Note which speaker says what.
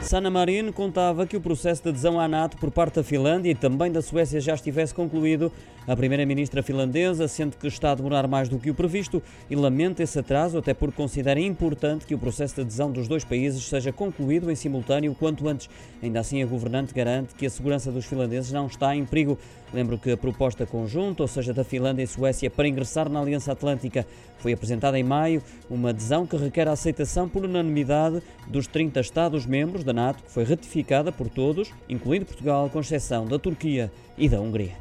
Speaker 1: Sanna Marin contava que o processo de adesão à NATO por parte da Finlândia e também da Suécia já estivesse concluído. A primeira-ministra finlandesa sente que está a demorar mais do que o previsto e lamenta esse atraso, até porque considera importante que o processo de adesão dos dois países seja concluído em simultâneo quanto antes. Ainda assim, a governante garante que a segurança dos finlandeses não está em perigo. Lembro que a proposta conjunta, ou seja, da Finlândia e Suécia, para ingressar na Aliança Atlântica foi apresentada em maio, uma adesão que requer a aceitação por unanimidade dos 30 Estados-membros da Que foi ratificada por todos, incluindo Portugal, com exceção da Turquia e da Hungria.